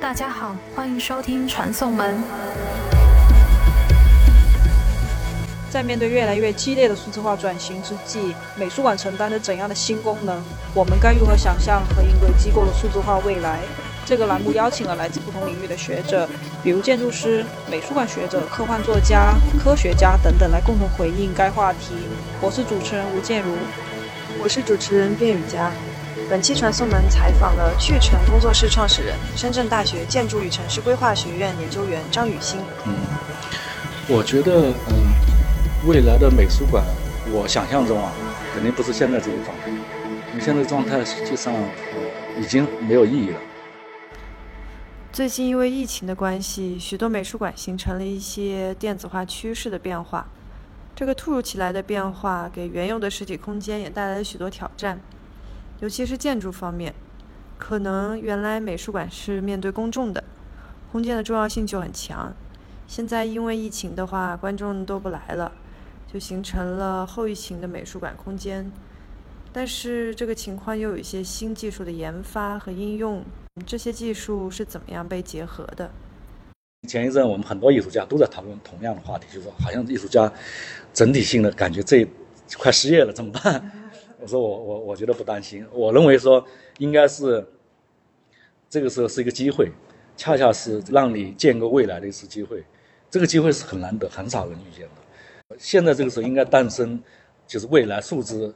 大家好，欢迎收听《传送门》。在面对越来越激烈的数字化转型之际，美术馆承担着怎样的新功能？我们该如何想象和应对机构的数字化未来？这个栏目邀请了来自不同领域的学者，比如建筑师、美术馆学者、科幻作家、科学家等等，来共同回应该话题。我是主持人吴建如，我是主持人卞雨佳。本期传送门采访了趣城工作室创始人、深圳大学建筑与城市规划学院研究员张雨欣。嗯，我觉得，嗯，未来的美术馆，我想象中啊，肯定不是现在这个状态，因为现在状态实际上已经没有意义了。最近因为疫情的关系，许多美术馆形成了一些电子化趋势的变化。这个突如其来的变化给原有的实体空间也带来了许多挑战，尤其是建筑方面。可能原来美术馆是面对公众的，空间的重要性就很强。现在因为疫情的话，观众都不来了，就形成了后疫情的美术馆空间。但是这个情况又有一些新技术的研发和应用。这些技术是怎么样被结合的？前一阵我们很多艺术家都在讨论同样的话题，就是说好像艺术家整体性的感觉这快失业了怎么办？我说我我我觉得不担心，我认为说应该是这个时候是一个机会，恰恰是让你建构未来的一次机会，这个机会是很难得，很少人遇见的。现在这个时候应该诞生就是未来数字。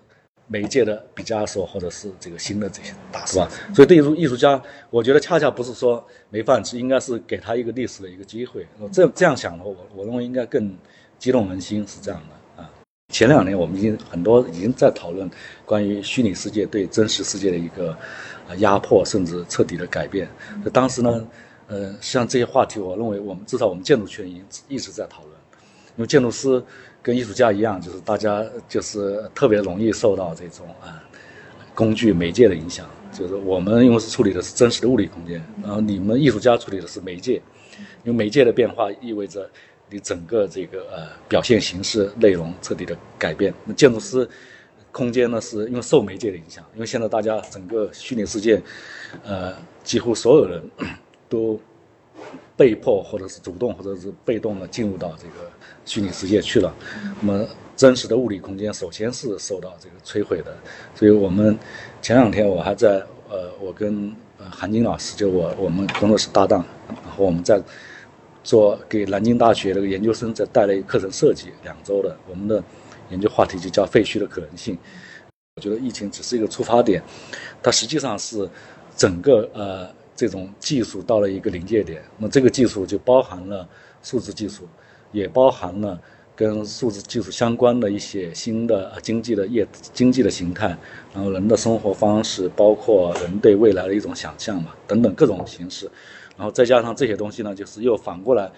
媒介的毕加索，或者是这个新的这些大师吧，所以对于艺术家，我觉得恰恰不是说没饭吃，应该是给他一个历史的一个机会。这这样想的话，我我认为应该更激动人心，是这样的啊。前两年我们已经很多已经在讨论关于虚拟世界对真实世界的一个啊压迫，甚至彻底的改变。当时呢，呃，像这些话题，我认为我们至少我们建筑圈已经一直在讨论，因为建筑师。跟艺术家一样，就是大家就是特别容易受到这种啊工具媒介的影响。就是我们因为是处理的是真实的物理空间，然后你们艺术家处理的是媒介，因为媒介的变化意味着你整个这个呃表现形式、内容彻底的改变。那建筑师空间呢，是因为受媒介的影响，因为现在大家整个虚拟世界，呃，几乎所有人 都被迫或者是主动或者是被动的进入到这个。虚拟世界去了，那么真实的物理空间首先是受到这个摧毁的。所以我们前两天我还在呃，我跟呃韩晶老师就我我们工作室搭档，然后我们在做给南京大学那个研究生在带了一个课程设计，两周的，我们的研究话题就叫废墟的可能性。我觉得疫情只是一个出发点，它实际上是整个呃这种技术到了一个临界点。那这个技术就包含了数字技术。也包含了跟数字技术相关的一些新的经济的业经济的形态，然后人的生活方式，包括人对未来的一种想象嘛，等等各种形式，然后再加上这些东西呢，就是又反过来，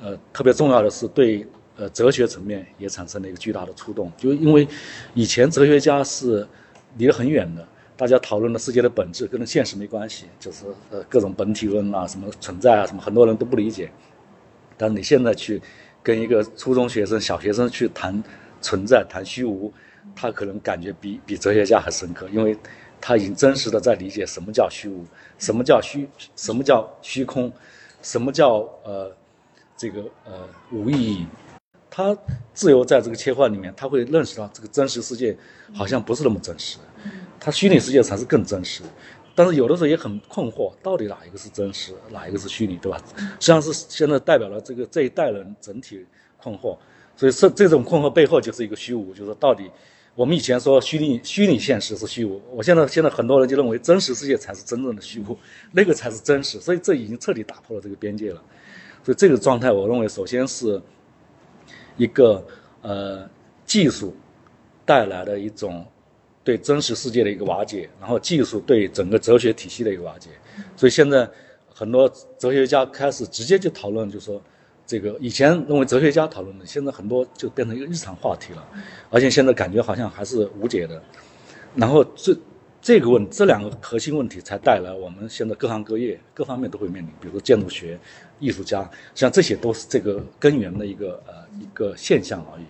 呃，特别重要的是对呃哲学层面也产生了一个巨大的触动，就因为以前哲学家是离得很远的，大家讨论的世界的本质跟现实没关系，就是呃各种本体论啊，什么存在啊，什么很多人都不理解，但你现在去。跟一个初中学生、小学生去谈存在、谈虚无，他可能感觉比比哲学家还深刻，因为他已经真实的在理解什么叫虚无，什么叫虚，什么叫虚空，什么叫呃这个呃无意义。他自由在这个切换里面，他会认识到这个真实世界好像不是那么真实，他虚拟世界才是更真实。但是有的时候也很困惑，到底哪一个是真实，哪一个是虚拟，对吧？实际上是现在代表了这个这一代人整体困惑，所以这这种困惑背后就是一个虚无，就是到底我们以前说虚拟虚拟现实是虚无，我现在现在很多人就认为真实世界才是真正的虚无，那个才是真实，所以这已经彻底打破了这个边界了。所以这个状态，我认为首先是一个呃技术带来的一种。对真实世界的一个瓦解，然后技术对整个哲学体系的一个瓦解，所以现在很多哲学家开始直接就讨论，就说这个以前认为哲学家讨论的，现在很多就变成一个日常话题了，而且现在感觉好像还是无解的。然后这这个问这两个核心问题，才带来我们现在各行各业各方面都会面临，比如说建筑学、艺术家，实际上这些都是这个根源的一个呃一个现象而已。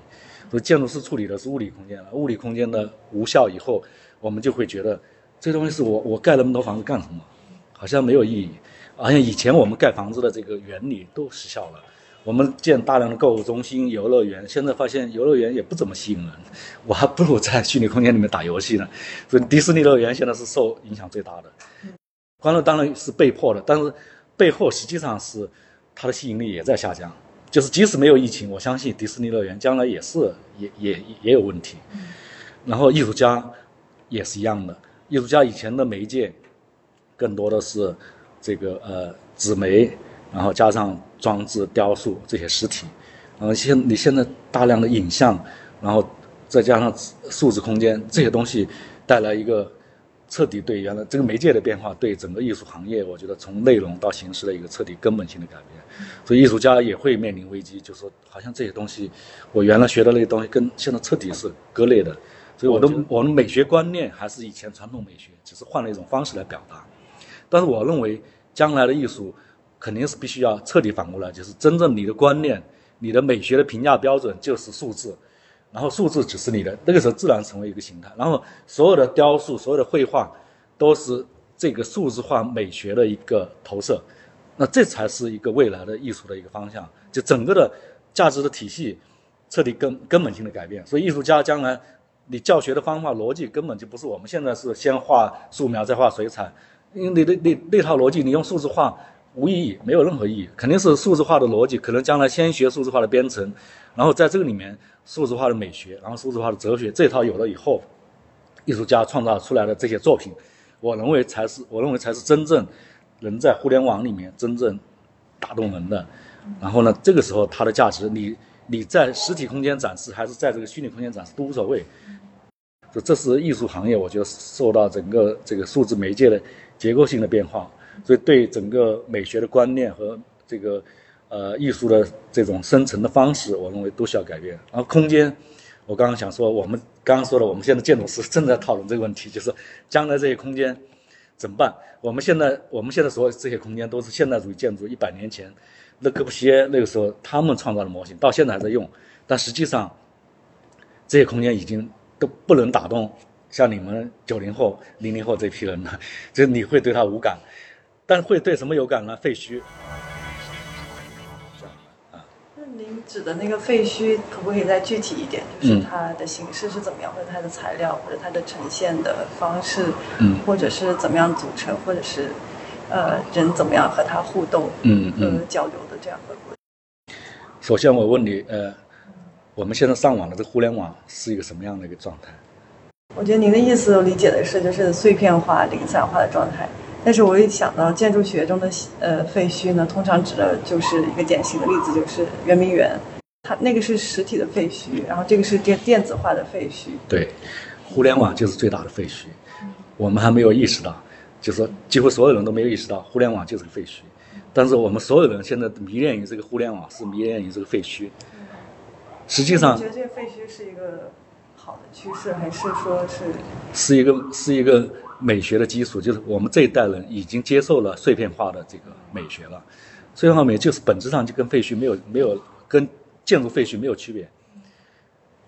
所以建筑师处理的是物理空间了，物理空间的无效以后，我们就会觉得这东西是我我盖那么多房子干什么？好像没有意义。好像以前我们盖房子的这个原理都失效了。我们建大量的购物中心、游乐园，现在发现游乐园也不怎么吸引人，我还不如在虚拟空间里面打游戏呢。所以迪士尼乐园现在是受影响最大的。欢乐当然是被迫的，但是背后实际上是它的吸引力也在下降。就是即使没有疫情，我相信迪士尼乐园将来也是也也也有问题。然后艺术家也是一样的，艺术家以前的媒介更多的是这个呃纸媒，然后加上装置、雕塑这些实体。然后现你现在大量的影像，然后再加上数字空间这些东西，带来一个。彻底对原来这个媒介的变化，对整个艺术行业，我觉得从内容到形式的一个彻底根本性的改变，所以艺术家也会面临危机，就是说好像这些东西，我原来学的那些东西跟现在彻底是割裂的，所以我的我们美学观念还是以前传统美学，只是换了一种方式来表达。但是我认为将来的艺术肯定是必须要彻底反过来，就是真正你的观念、你的美学的评价标准就是数字。然后数字只是你的，那个时候自然成为一个形态。然后所有的雕塑、所有的绘画，都是这个数字化美学的一个投射。那这才是一个未来的艺术的一个方向。就整个的价值的体系彻底根根本性的改变。所以艺术家将来，你教学的方法逻辑根本就不是我们现在是先画素描再画水彩，因为你的那那套逻辑你用数字化无意义，没有任何意义。肯定是数字化的逻辑，可能将来先学数字化的编程，然后在这个里面。数字化的美学，然后数字化的哲学，这套有了以后，艺术家创造出来的这些作品，我认为才是我认为才是真正能在互联网里面真正打动人的。然后呢，这个时候它的价值，你你在实体空间展示还是在这个虚拟空间展示都无所谓。这这是艺术行业，我觉得受到整个这个数字媒介的结构性的变化，所以对整个美学的观念和这个。呃，艺术的这种生成的方式，我认为都需要改变。然后空间，我刚刚想说，我们刚刚说的，我们现在建筑师正在讨论这个问题，就是将来这些空间怎么办？我们现在我们现在所有这些空间都是现代主义建筑，一百年前，勒柯布西耶那个时候他们创造的模型，到现在还在用。但实际上，这些空间已经都不能打动像你们九零后、零零后这批人了，就你会对它无感，但会对什么有感呢？废墟。那您指的那个废墟，可不可以再具体一点？就是它的形式是怎么样，或者它的材料，或者它的呈现的方式，嗯，或者是怎么样组成，或者是呃人怎么样和它互动，嗯嗯，交流的这样的过程。首先我问你，呃，我们现在上网的这个互联网是一个什么样的一个状态？我觉得您的意思，我理解的是就是碎片化、零散化的状态。但是我一想到建筑学中的呃废墟呢，通常指的就是一个典型的例子，就是圆明园，它那个是实体的废墟，然后这个是电电子化的废墟。对，互联网就是最大的废墟，我们还没有意识到，就是说几乎所有人都没有意识到互联网就是个废墟，但是我们所有人现在迷恋于这个互联网，是迷恋于这个废墟。实际上，你觉得这个废墟是一个好的趋势，还是说是是一个是一个。美学的基础就是我们这一代人已经接受了碎片化的这个美学了，碎片化美就是本质上就跟废墟没有没有跟建筑废墟没有区别。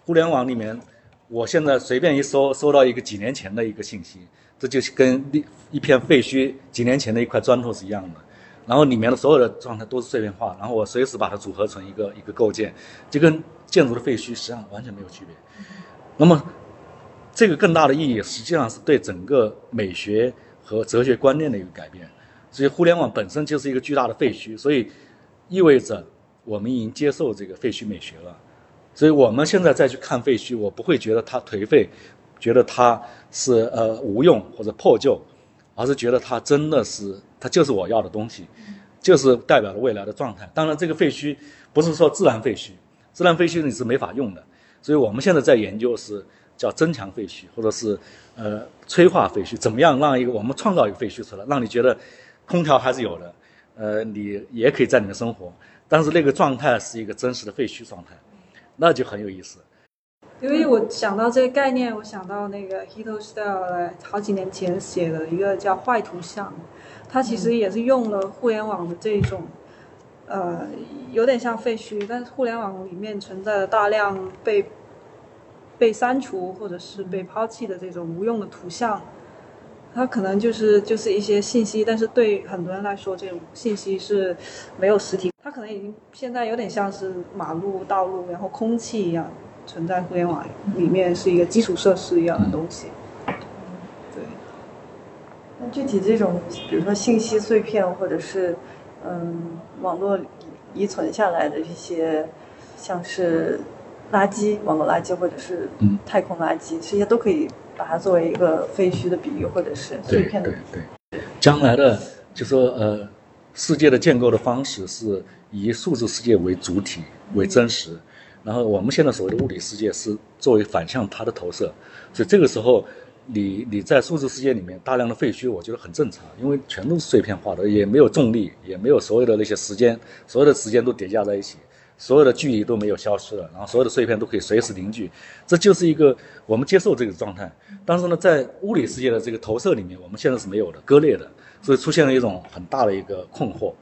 互联网里面，我现在随便一搜，搜到一个几年前的一个信息，这就是跟一一片废墟几年前的一块砖头是一样的，然后里面的所有的状态都是碎片化，然后我随时把它组合成一个一个构件，就跟建筑的废墟实际上完全没有区别。那么。这个更大的意义，实际上是对整个美学和哲学观念的一个改变。所以，互联网本身就是一个巨大的废墟，所以意味着我们已经接受这个废墟美学了。所以我们现在再去看废墟，我不会觉得它颓废，觉得它是呃无用或者破旧，而是觉得它真的是它就是我要的东西，就是代表了未来的状态。当然，这个废墟不是说自然废墟，自然废墟你是没法用的。所以我们现在在研究是。叫增强废墟，或者是呃催化废墟，怎么样让一个我们创造一个废墟出来，让你觉得空调还是有的，呃，你也可以在里面生活，但是那个状态是一个真实的废墟状态，那就很有意思。因为我想到这个概念，我想到那个 Hito Style 好几年前写的一个叫坏图像，它其实也是用了互联网的这种，呃，有点像废墟，但是互联网里面存在的大量被被删除或者是被抛弃的这种无用的图像，它可能就是就是一些信息，但是对很多人来说，这种信息是没有实体，它可能已经现在有点像是马路、道路，然后空气一样存在互联网里面，是一个基础设施一样的东西。对。那具体这种，比如说信息碎片，或者是嗯网络遗存下来的一些，像是垃圾、网络垃圾，或者是太空垃圾，这些都可以把它作为一个废墟的比喻，或者是碎片的。对对。将来的就说呃，世界的建构的方式是以数字世界为主体为真实，然后我们现在所谓的物理世界是作为反向它的投射，所以这个时候。你你在数字世界里面大量的废墟，我觉得很正常，因为全都是碎片化的，也没有重力，也没有所有的那些时间，所有的时间都叠加在一起，所有的距离都没有消失了，然后所有的碎片都可以随时凝聚，这就是一个我们接受这个状态。但是呢，在物理世界的这个投射里面，我们现在是没有的，割裂的，所以出现了一种很大的一个困惑。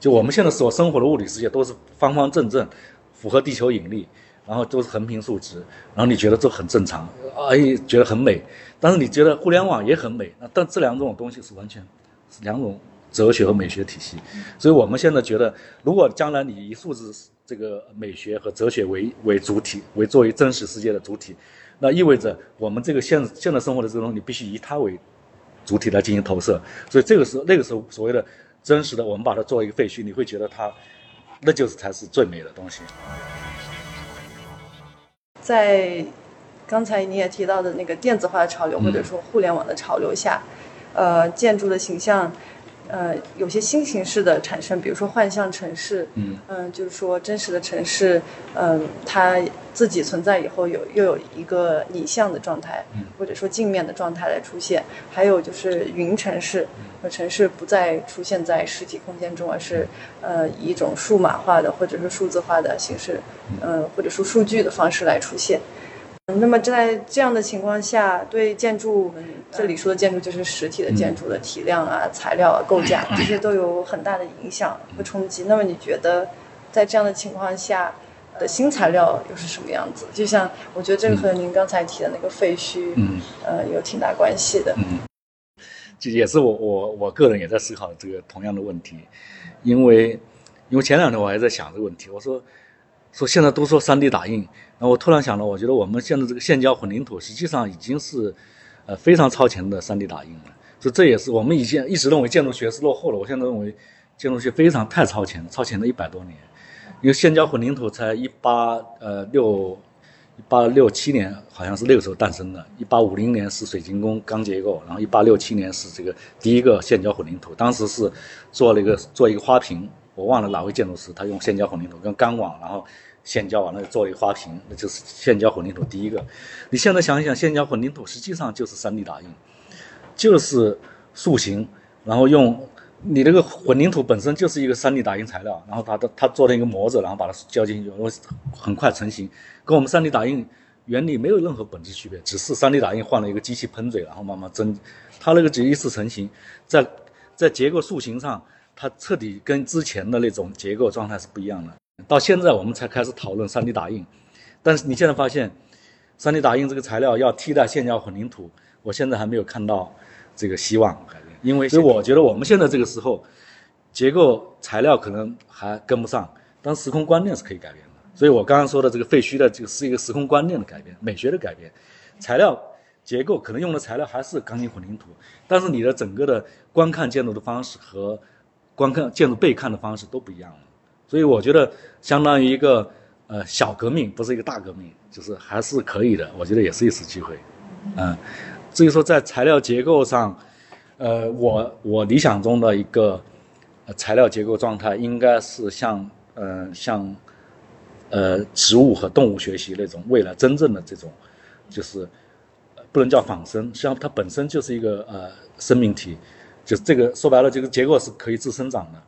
就我们现在所生活的物理世界都是方方正正，符合地球引力。然后都是横平竖直，然后你觉得这很正常，哎，觉得很美。但是你觉得互联网也很美，那但这两种东西是完全是两种哲学和美学体系。所以我们现在觉得，如果将来你以数字这个美学和哲学为为主体，为作为真实世界的主体，那意味着我们这个现现在生活的这个东西，你必须以它为主体来进行投射。所以这个时候，那个时候所谓的真实的，我们把它作为一个废墟，你会觉得它，那就是才是最美的东西。在刚才你也提到的那个电子化的潮流，或者说互联网的潮流下，呃，建筑的形象，呃，有些新形式的产生，比如说幻象城市，嗯，嗯，就是说真实的城市，嗯，它自己存在以后有又有一个拟像的状态，或者说镜面的状态来出现，还有就是云城市，城市不再出现在实体空间中，而是呃以一种数码化的或者是数字化的形式，呃或者说数据的方式来出现。那么在这样的情况下，对建筑，这里说的建筑就是实体的建筑的体量啊、材料啊、构架这些都有很大的影响和冲击。那么你觉得，在这样的情况下的新材料又是什么样子？就像我觉得这个和您刚才提的那个废墟，嗯，呃，有挺大关系的。嗯，就也是我我我个人也在思考这个同样的问题，因为因为前两天我还在想这个问题，我说。说现在都说 3D 打印，那我突然想到，我觉得我们现在这个现胶混凝土实际上已经是，呃非常超前的 3D 打印了。所以这也是我们以前一直认为建筑学是落后了，我现在认为建筑学非常太超前了，超前了一百多年。因为现胶混凝土才一八呃六一八六七年好像是那个时候诞生的，一八五零年是水晶宫钢结构，然后一八六七年是这个第一个现胶混凝土，当时是做了一个做一个花瓶。我忘了哪位建筑师，他用现胶混凝土跟钢网，然后现胶完了做一个花瓶，那就是现胶混凝土第一个。你现在想一想，现胶混凝土实际上就是 3D 打印，就是塑形，然后用你那个混凝土本身就是一个 3D 打印材料，然后它的它做了一个模子，然后把它浇进去，我很快成型，跟我们 3D 打印原理没有任何本质区别，只是 3D 打印换了一个机器喷嘴，然后慢慢蒸，它那个只一次成型，在在结构塑形上。它彻底跟之前的那种结构状态是不一样的。到现在我们才开始讨论 3D 打印，但是你现在发现，3D 打印这个材料要替代现胶混凝土，我现在还没有看到这个希望。因为所以我觉得我们现在这个时候，结构材料可能还跟不上，但时空观念是可以改变的。所以我刚刚说的这个废墟的这个是一个时空观念的改变，美学的改变。材料结构可能用的材料还是钢筋混凝土，但是你的整个的观看建筑的方式和观看建筑被看的方式都不一样了，所以我觉得相当于一个呃小革命，不是一个大革命，就是还是可以的。我觉得也是一次机会，嗯。至于说在材料结构上，呃，我我理想中的一个材料结构状态，应该是像呃像呃植物和动物学习那种未来真正的这种，就是不能叫仿生，实际上它本身就是一个呃生命体。就是这个说白了，这个结构是可以自生长的。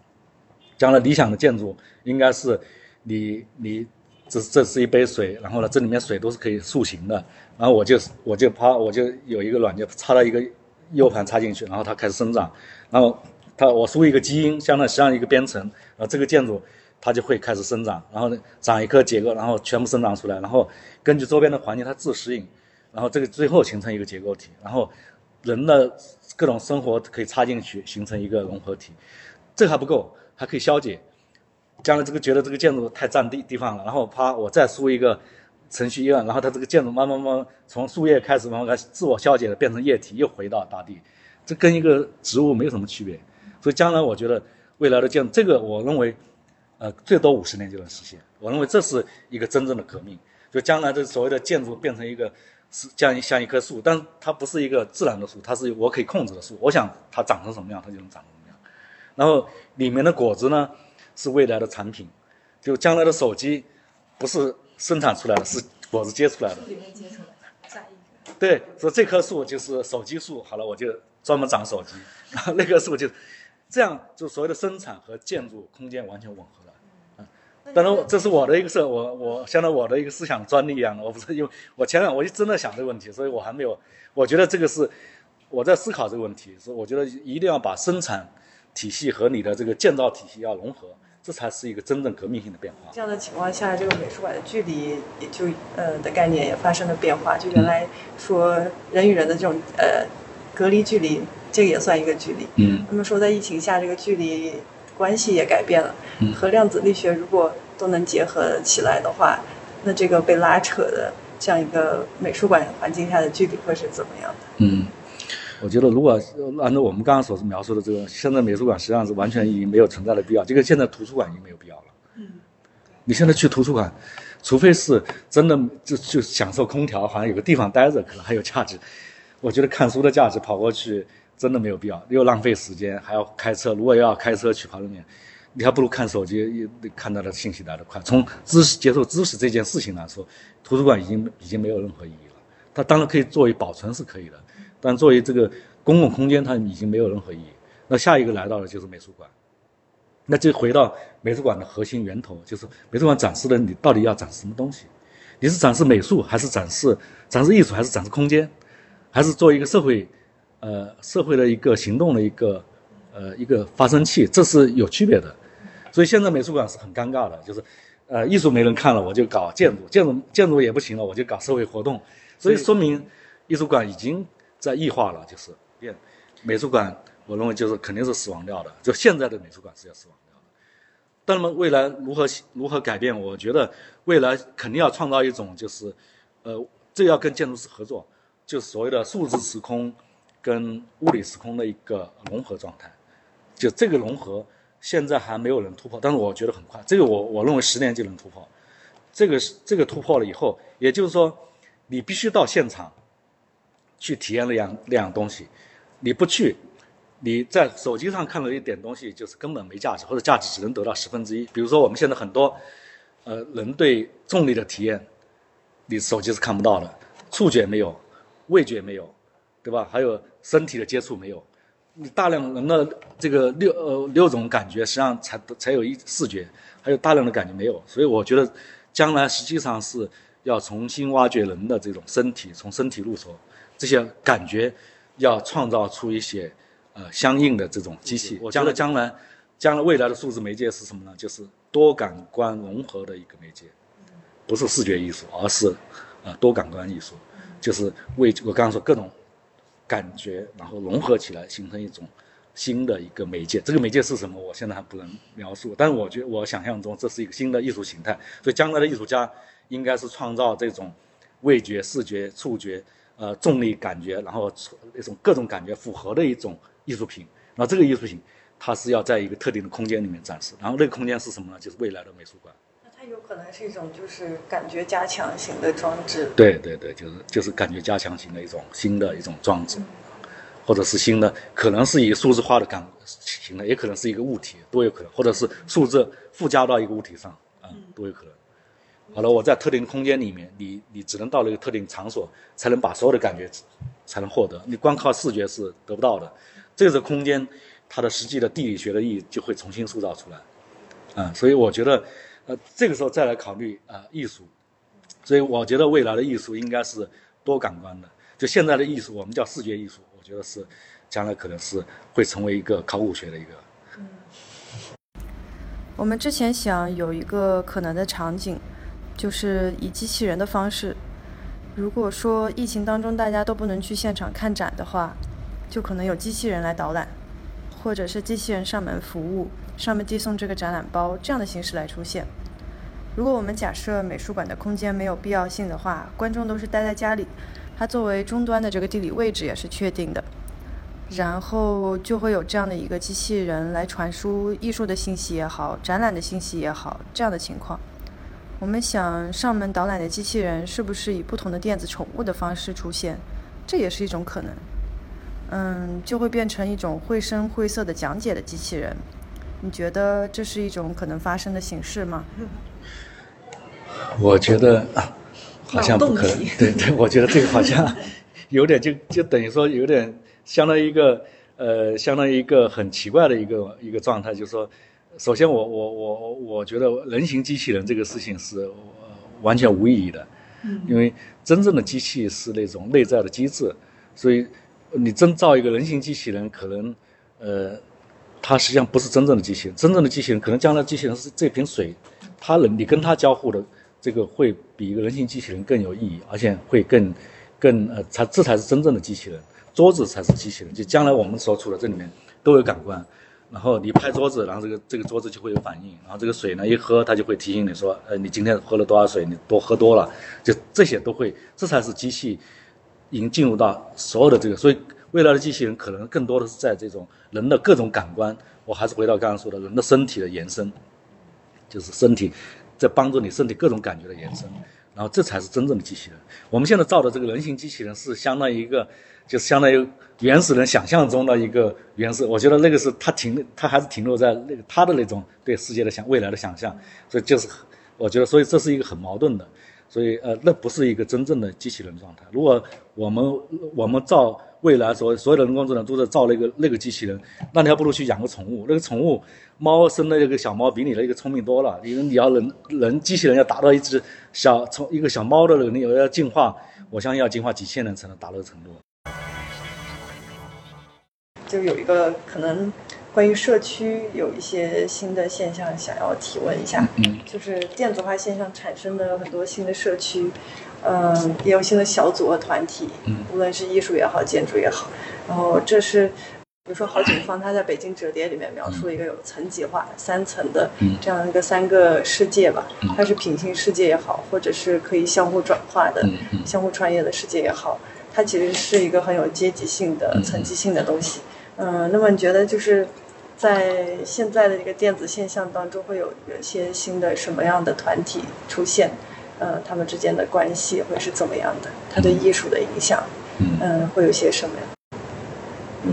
将来理想的建筑应该是，你你这这是一杯水，然后呢，这里面水都是可以塑形的。然后我就我就啪我就有一个软件插到一个 U 盘插进去，然后它开始生长。然后它我输一个基因，相当于像一个编程，然后这个建筑它就会开始生长，然后长一颗结构，然后全部生长出来，然后根据周边的环境它自适应，然后这个最后形成一个结构体，然后人的各种生活可以插进去，形成一个融合体。这还不够，还可以消解。将来这个觉得这个建筑太占地地方了，然后啪，我再输一个程序一按，然后它这个建筑慢慢慢从树叶开始慢慢开始自我消解的变成液体，又回到大地，这跟一个植物没有什么区别。所以将来我觉得未来的建筑，这个我认为，呃，最多五十年就能实现。我认为这是一个真正的革命，就将来这所谓的建筑变成一个是像像一棵树，但它不是一个自然的树，它是我可以控制的树。我想它长成什么样，它就能长成什么样。然后里面的果子呢，是未来的产品，就将来的手机，不是生产出来的，是果子结出来的。里面结出来，再一个。对，说这棵树就是手机树，好了，我就专门长手机。然后那棵树就，这样就所谓的生产和建筑空间完全吻合了。嗯，当然这是我的一个设，我我相当于我的一个思想专利一样的，我不是因为我前两我就真的想这个问题，所以我还没有，我觉得这个是我在思考这个问题，是我觉得一定要把生产体系和你的这个建造体系要融合，这才是一个真正革命性的变化。这样的情况下，这个美术馆的距离也就呃的概念也发生了变化。就原来说人与人的这种呃隔离距离，这个也算一个距离。嗯那么说在疫情下，这个距离关系也改变了。嗯和量子力学如果都能结合起来的话，那这个被拉扯的这样一个美术馆环境下的距离会是怎么样的？嗯，我觉得如果呃按照我们刚刚所描述的这个，现在美术馆实际上是完全已经没有存在的必要，这个现在图书馆已经没有必要了。嗯，你现在去图书馆，除非是真的就就享受空调，好像有个地方待着，可能还有价值。我觉得看书的价值跑过去真的没有必要，又浪费时间，还要开车。如果要开车去跑那边，你还不如看手机，看到的信息来得快。从知识接受知识这件事情来说，图书馆已经已经没有任何意义了。它当然可以作为保存是可以的，但作为这个公共空间，它已经没有任何意义。那下一个来到的就是美术馆。那就回到美术馆的核心源头，就是美术馆展示的你到底要展示什么东西？你是展示美术，还是展示展示艺术，还是展示空间，还是做一个社会，呃，社会的一个行动的一个，呃，一个发生器？这是有区别的。所以现在美术馆是很尴尬的，就是，呃，艺术没人看了，我就搞建筑，建筑建筑也不行了，我就搞社会活动。所以说明艺术馆已经在异化了，就是变美术馆。我认为就是肯定是死亡掉的，就现在的美术馆是要死亡掉的。那么未来如何如何改变？我觉得未来肯定要创造一种就是，呃，这要跟建筑师合作，就是所谓的数字时空跟物理时空的一个融合状态。就这个融合现在还没有人突破，但是我觉得很快，这个我我认为十年就能突破。这个是这个突破了以后，也就是说，你必须到现场去体验那样那样东西，你不去。你在手机上看了一点东西，就是根本没价值，或者价值只能得到十分之一。比如说，我们现在很多，呃，人对重力的体验，你手机是看不到的，触觉没有，味觉没有，对吧？还有身体的接触没有，你大量人的这个六呃六种感觉，实际上才才有一视觉，还有大量的感觉没有。所以我觉得，将来实际上是要重新挖掘人的这种身体，从身体入手，这些感觉要创造出一些。呃，相应的这种机器，我觉得将来，将来未来的数字媒介是什么呢？就是多感官融合的一个媒介，不是视觉艺术，而是呃多感官艺术，就是为我刚刚说各种感觉，然后融合起来，形成一种新的一个媒介。这个媒介是什么？我现在还不能描述，但是我觉得我想象中这是一个新的艺术形态。所以将来的艺术家应该是创造这种味觉、视觉、触觉、呃重力感觉，然后那种各种感觉复合的一种。艺术品，那这个艺术品，它是要在一个特定的空间里面展示，然后那个空间是什么呢？就是未来的美术馆。那它有可能是一种就是感觉加强型的装置。对对对，就是就是感觉加强型的一种新的一种装置，或者是新的，可能是以数字化的感型的，也可能是一个物体，都有可能，或者是数字附加到一个物体上，啊，都有可能。好了，我在特定空间里面，你你只能到了一个特定场所，才能把所有的感觉才能获得，你光靠视觉是得不到的。这个空间，它的实际的地理学的意义就会重新塑造出来，啊，所以我觉得，呃，这个时候再来考虑啊艺术，所以我觉得未来的艺术应该是多感官的。就现在的艺术，我们叫视觉艺术，我觉得是将来可能是会成为一个考古学的一个。我们之前想有一个可能的场景，就是以机器人的方式。如果说疫情当中大家都不能去现场看展的话，就可能有机器人来导览，或者是机器人上门服务，上门递送这个展览包这样的形式来出现。如果我们假设美术馆的空间没有必要性的话，观众都是待在家里，它作为终端的这个地理位置也是确定的，然后就会有这样的一个机器人来传输艺术的信息也好，展览的信息也好，这样的情况。我们想上门导览的机器人是不是以不同的电子宠物的方式出现？这也是一种可能。嗯，就会变成一种绘声绘色的讲解的机器人。你觉得这是一种可能发生的形式吗？我觉得好像不可能。对对，我觉得这个好像 有点就就等于说有点相当于一个呃，相当于一个很奇怪的一个一个状态，就是说，首先我我我我觉得人形机器人这个事情是完全无意义的，因为真正的机器是那种内在的机制，所以你真造一个人形机器人，可能呃，它实际上不是真正的机器人，真正的机器人可能将来机器人是这瓶水，它能你跟它交互的。这个会比一个人形机器人更有意义，而且会更，更呃，才这才是真正的机器人。桌子才是机器人，就将来我们所处的这里面都有感官，然后你拍桌子，然后这个这个桌子就会有反应，然后这个水呢一喝，它就会提醒你说，呃，你今天喝了多少水，你多喝多了，就这些都会，这才是机器已经进入到所有的这个，所以未来的机器人可能更多的是在这种人的各种感官，我还是回到刚刚说的人的身体的延伸，就是身体。在帮助你身体各种感觉的延伸，然后这才是真正的机器人。我们现在造的这个人形机器人是相当于一个，就是相当于原始人想象中的一个原始。我觉得那个是他停，他还是停留在那个他的那种对世界的想未来的想象。所以就是，我觉得，所以这是一个很矛盾的。所以呃，那不是一个真正的机器人状态。如果我们我们造。未来所所有的人工智能都在造那个那个机器人，那你还不如去养个宠物。那个宠物猫生的那个小猫比你那个聪明多了。因为你要人人机器人要达到一只小从一个小猫的能力，要进化，我相信要进化几千年才能达到程度。就有一个可能关于社区有一些新的现象想要提问一下，就是电子化现象产生的很多新的社区。嗯，也有新的小组和团体，无论是艺术也好，建筑也好。然后这是，比如说郝景芳他在北京折叠里面描述一个有层级化、三层的这样一个三个世界吧。它是平行世界也好，或者是可以相互转化的、相互穿越的世界也好，它其实是一个很有阶级性的、层级性的东西。嗯，那么你觉得就是在现在的这个电子现象当中，会有有些新的什么样的团体出现？呃，他们之间的关系会是怎么样的？它对艺术的影响，嗯，会有些什么？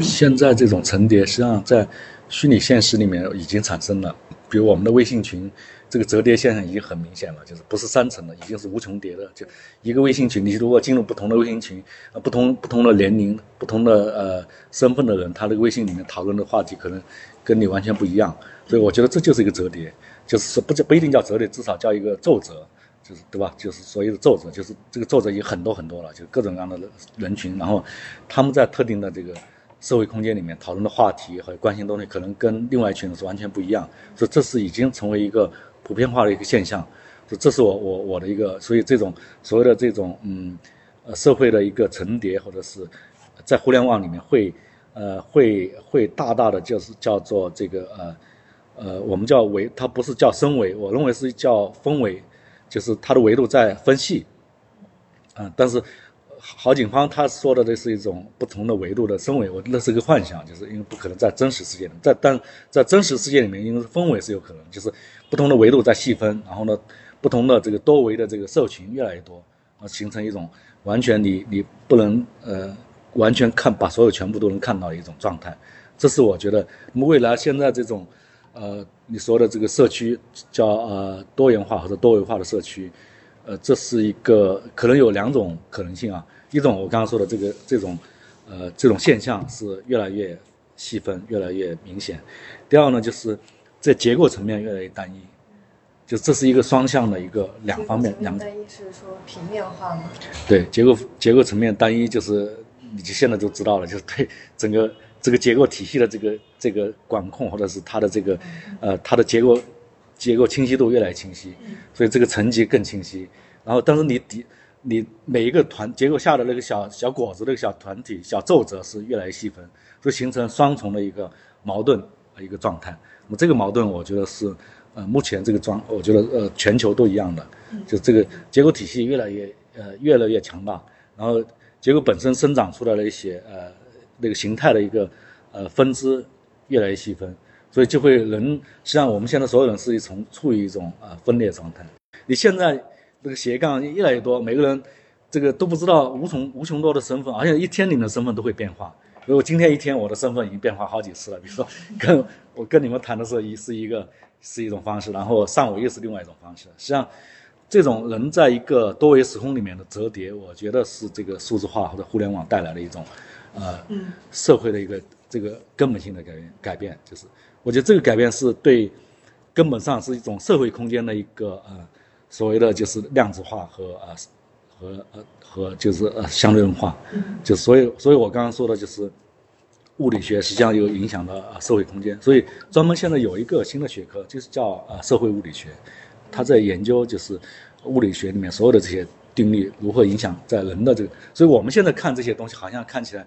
现在这种层叠，实际上在虚拟现实里面已经产生了。比如我们的微信群，这个折叠现象已经很明显了，就是不是三层的，已经是无穷叠的。就一个微信群，你如果进入不同的微信群，不同不同的年龄、不同的呃身份的人，他的微信里面讨论的话题可能跟你完全不一样。所以我觉得这就是一个折叠，就是说不不一定叫折叠，至少叫一个皱折。就是对吧？就是所谓的皱褶，就是这个皱褶已经很多很多了，就各种各样的人群，然后他们在特定的这个社会空间里面讨论的话题和关心东西，可能跟另外一群人是完全不一样。所以这是已经成为一个普遍化的一个现象。这这是我我我的一个，所以这种所谓的这种嗯呃社会的一个层叠，或者是在互联网里面会呃会会大大的就是叫做这个呃呃我们叫维，它不是叫升维，我认为是叫分维。就是它的维度在分析，啊，但是郝景芳他说的这是一种不同的维度的升维，我那是个幻想，就是因为不可能在真实世界里，在但在真实世界里面，因为分维是有可能，就是不同的维度在细分，然后呢，不同的这个多维的这个社群越来越多，啊，形成一种完全你你不能呃完全看把所有全部都能看到的一种状态，这是我觉得那么未来现在这种。呃，你说的这个社区叫呃多元化或者多维化的社区，呃，这是一个可能有两种可能性啊。一种我刚刚说的这个这种，呃，这种现象是越来越细分，越来越明显。第二呢，就是在结构层面越来越单一，就这是一个双向的一个两方面。两单一是说平面化吗？对，结构结构层面单一就是你就现在就知道了，就是对整个。这个结构体系的这个这个管控，或者是它的这个，呃，它的结构结构清晰度越来越清晰，所以这个层级更清晰。然后，但是你底你每一个团结构下的那个小小果子那个小团体小皱褶是越来越细分，所以形成双重的一个矛盾一个状态。那么这个矛盾，我觉得是呃目前这个状，我觉得呃全球都一样的，就这个结构体系越来越呃越来越强大，然后结构本身生长出来的一些呃那个形态的一个呃分支越来越细分。所以就会人，实际上我们现在所有人是一从处于一种啊分裂状态。你现在这个斜杠越来越多，每个人这个都不知道无穷无穷多的身份，而且一天里面的身份都会变化。如果今天一天我的身份已经变化好几次了，比如说跟我跟你们谈的时候，一是一个是一种方式，然后上午又是另外一种方式。实际上，这种人在一个多维时空里面的折叠，我觉得是这个数字化或者互联网带来的一种呃社会的一个这个根本性的改变改变，就是。我觉得这个改变是对根本上是一种社会空间的一个呃所谓的就是量子化和呃和呃和就是呃相对论化，就所以所以我刚刚说的就是物理学实际上有影响到呃社会空间，所以专门现在有一个新的学科就是叫呃社会物理学，它在研究就是物理学里面所有的这些定律如何影响在人的这个，所以我们现在看这些东西好像看起来。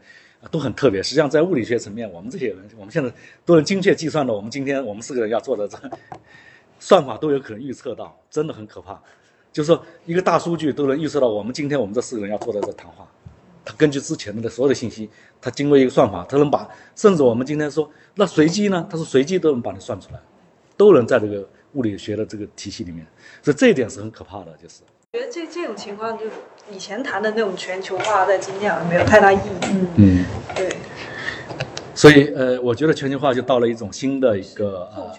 都很特别。实际上，在物理学层面，我们这些人，我们现在都能精确计算的，我们今天我们四个人要做的这算法都有可能预测到，真的很可怕。就是说，一个大数据都能预测到我们今天我们这四个人要坐在这谈话，他根据之前的所有的信息，他经过一个算法，他能把甚至我们今天说那随机呢，他是随机都能把你算出来，都能在这个物理学的这个体系里面。所以这一点是很可怕的，就是。觉得这这种情况就。以前谈的那种全球化，在今天好像没有太大意义。嗯嗯，对。所以呃，我觉得全球化就到了一种新的一个呃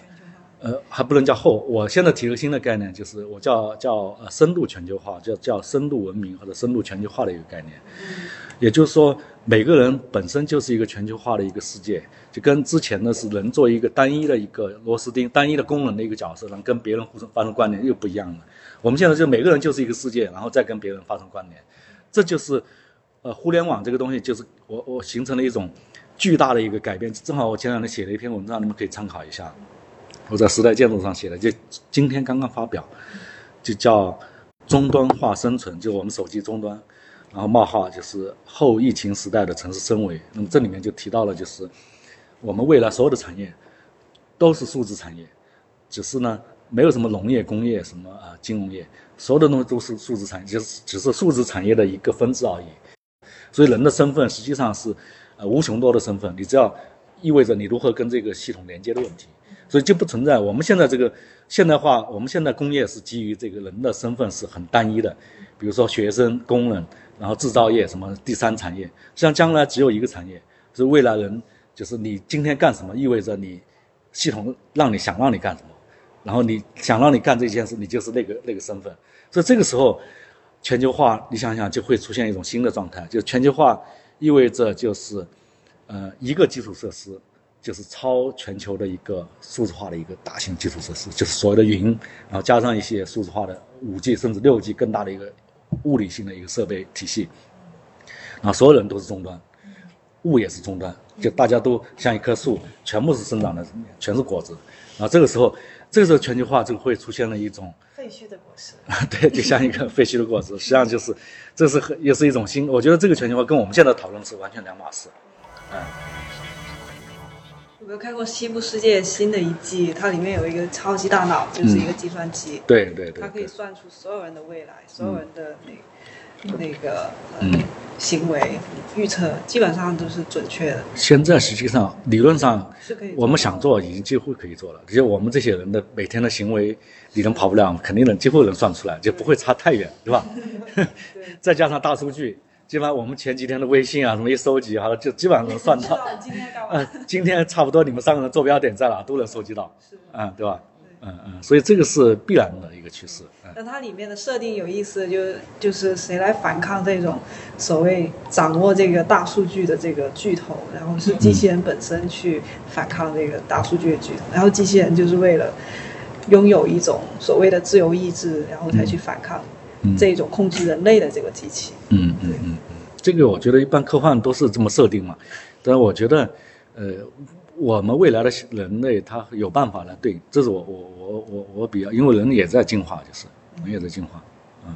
呃，还不能叫后。我现在提个新的概念，就是我叫叫呃深度全球化，叫叫深度文明或者深度全球化的一个概念。嗯。也就是说，每个人本身就是一个全球化的一个世界，就跟之前的是人做一个单一的一个螺丝钉、单一的功能的一个角色，然后跟别人互相发生关联又不一样了。我们现在就每个人就是一个世界，然后再跟别人发生关联，这就是，呃，互联网这个东西就是我我形成了一种巨大的一个改变。正好我前两天写了一篇文章，你们可以参考一下，我在时代建筑上写的，就今天刚刚发表，就叫终端化生存，就我们手机终端，然后冒号就是后疫情时代的城市升维。那么这里面就提到了，就是我们未来所有的产业都是数字产业，只是呢。没有什么农业、工业什么啊，金融业，所有的东西都是数字产业，就是只是数字产业的一个分支而已。所以人的身份实际上是，呃，无穷多的身份。你只要意味着你如何跟这个系统连接的问题，所以就不存在我们现在这个现代化。我们现在工业是基于这个人的身份是很单一的，比如说学生、工人，然后制造业什么第三产业。实际上将来只有一个产业，是未来人就是你今天干什么，意味着你系统让你想让你干什么。然后你想让你干这件事，你就是那个那个身份，所以这个时候，全球化你想想就会出现一种新的状态，就全球化意味着就是，呃，一个基础设施就是超全球的一个数字化的一个大型基础设施，就是所谓的云，然后加上一些数字化的五 G 甚至六 G 更大的一个物理性的一个设备体系，然后所有人都是终端，物也是终端，就大家都像一棵树，全部是生长的，全是果子，然后这个时候。这个时候全球化就会出现了一种废墟的果实啊，对，就像一个废墟的果实，实际上就是，这是也是一种新。我觉得这个全球化跟我们现在讨论是完全两码事，嗯。有没有看过《西部世界》新的一季？它里面有一个超级大脑，就是一个计算机，对对对，它可以算出所有人的未来，所有人的那。那个嗯，行为预测基本上都是准确的。现在实际上理论上是可以，我们想做已经几乎可以做了。就我们这些人的每天的行为，你能跑不了，肯定能几乎能算出来，就不会差太远，对吧？再加上大数据，基本上我们前几天的微信啊什么一收集，好了就基本上能算到。今天干嘛？今天差不多你们三个人坐标点在哪都能收集到，嗯，对吧？嗯嗯，所以这个是必然的一个趋势。那它里面的设定有意思，就就是谁来反抗这种所谓掌握这个大数据的这个巨头，然后是机器人本身去反抗这个大数据的巨头，然后机器人就是为了拥有一种所谓的自由意志，然后才去反抗这种控制人类的这个机器。嗯嗯嗯嗯，这个我觉得一般科幻都是这么设定嘛，但是我觉得呃，我们未来的人类他有办法来对，这是我我我我我比较，因为人也在进化，就是人也在进化。嗯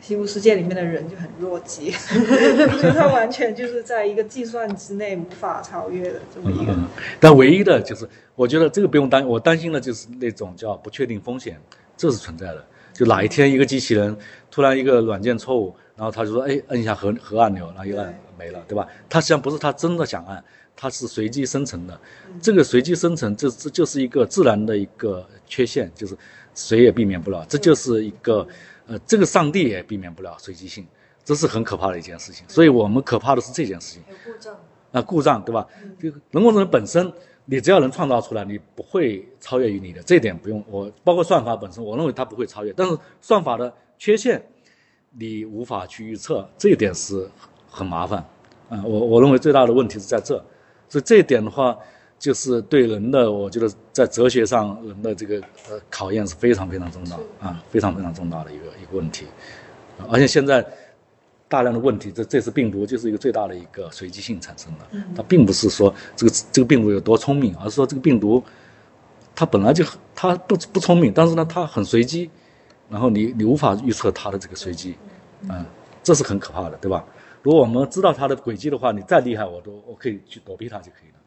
西部世界里面的人就很弱鸡，就 他完全就是在一个计算之内无法超越的这么一个。嗯，但唯一的就是，我觉得这个不用担，我担心的就是那种叫不确定风险，这是存在的。就哪一天一个机器人突然一个软件错误，然后他就说，哎，摁一下核核按钮，然后一按没了，对吧？他实际上不是他真的想按，他是随机生成的。这个随机生成，这这就是一个自然的一个缺陷，就是谁也避免不了。这就是一个。呃，这个上帝也避免不了随机性，这是很可怕的一件事情。所以我们可怕的是这件事情。有故障啊，故障对吧？就人工智能本身，你只要能创造出来，你不会超越于你的，这一点不用我。包括算法本身，我认为它不会超越。但是算法的缺陷，你无法去预测，这一点是很麻烦。啊，我我认为最大的问题是在这。所以这一点的话。就是对人的，我觉得在哲学上人的这个呃考验是非常非常重大啊，非常非常重大的一个一个问题，而且现在大量的问题，这这次病毒就是一个最大的一个随机性产生的，它并不是说这个这个病毒有多聪明，而是说这个病毒它本来就它不不聪明，但是呢它很随机，然后你你无法预测它的这个随机，嗯，这是很可怕的，对吧？如果我们知道它的轨迹的话，你再厉害我都我可以去躲避它就可以了。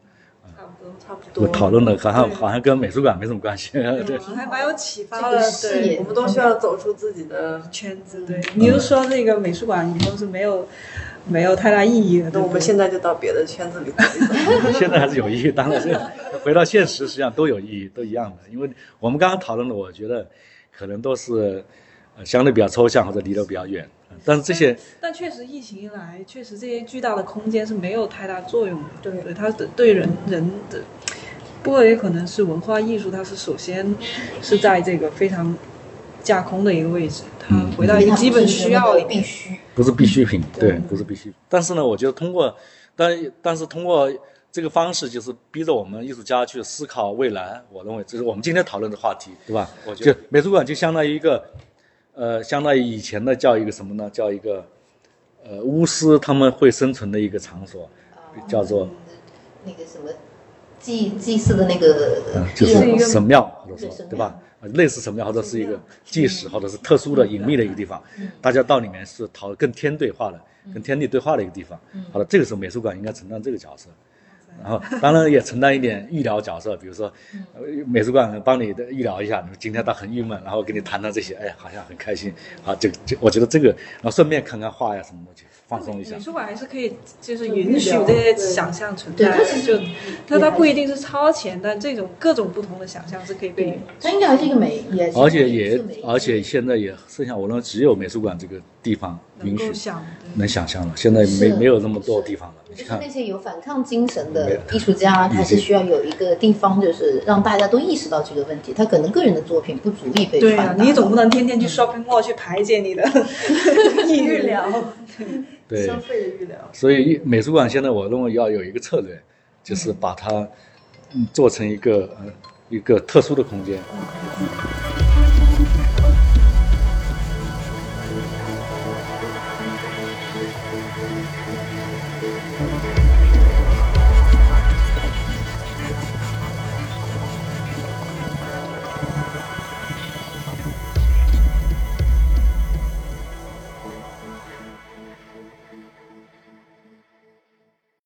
差不多，差不多。讨论的好像好像跟美术馆没什么关系，对，还蛮有启发的。对，我们都需要走出自己的圈子。对，你就说那个美术馆以后是没有没有太大意义的，那我们现在就到别的圈子里。现在还是有意义，当然是回到现实，实际上都有意义，都一样的。因为我们刚刚讨论的，我觉得可能都是呃相对比较抽象或者离得比较远。但是这些，但确实疫情一来，确实这些巨大的空间是没有太大作用的。对对，它的对人人的，不过也可能是文化艺术，它是首先是在这个非常架空的一个位置，它回到一个基本需要里，必须不是必需品，对，不是必须。但是呢，我觉得通过，但但是通过这个方式，就是逼着我们艺术家去思考未来。我认为这是我们今天讨论的话题，对吧？我觉得美术馆就相当于一个。呃，相当于以前的叫一个什么呢？叫一个，呃，巫师他们会生存的一个场所，叫做那个什么祭祭祀的那个，就是神庙或者说对吧？类似神庙或者是一个祭祀或者是特殊的隐秘的一个地方，大家到里面是讨跟天对话的，跟天地对话的一个地方。好了，这个时候美术馆应该承担这个角色。然后，当然也承担一点医疗角色，比如说，美术馆帮你的医疗一下。今天他很郁闷，然后跟你谈谈这些，哎，好像很开心。啊，就就，我觉得这个，然后顺便看看画呀什么东西，放松一下。美术馆还是可以，就是允许这些想象存在。就，它它不一定是超前，但这种各种不同的想象是可以被。它应该还是一个美，也而且也而且现在也剩下，我认为只有美术馆这个地方允许能想象了。现在没没有那么多地方了。就是那些有反抗精神的艺术家，他是需要有一个地方，就是让大家都意识到这个问题。他可能个人的作品不足以被传达。你总不能天天去 shopping mall 去排解你的 抑郁疗，对消费的愈疗。所以美术馆现在我认为要有一个策略，就是把它做成一个呃一个特殊的空间。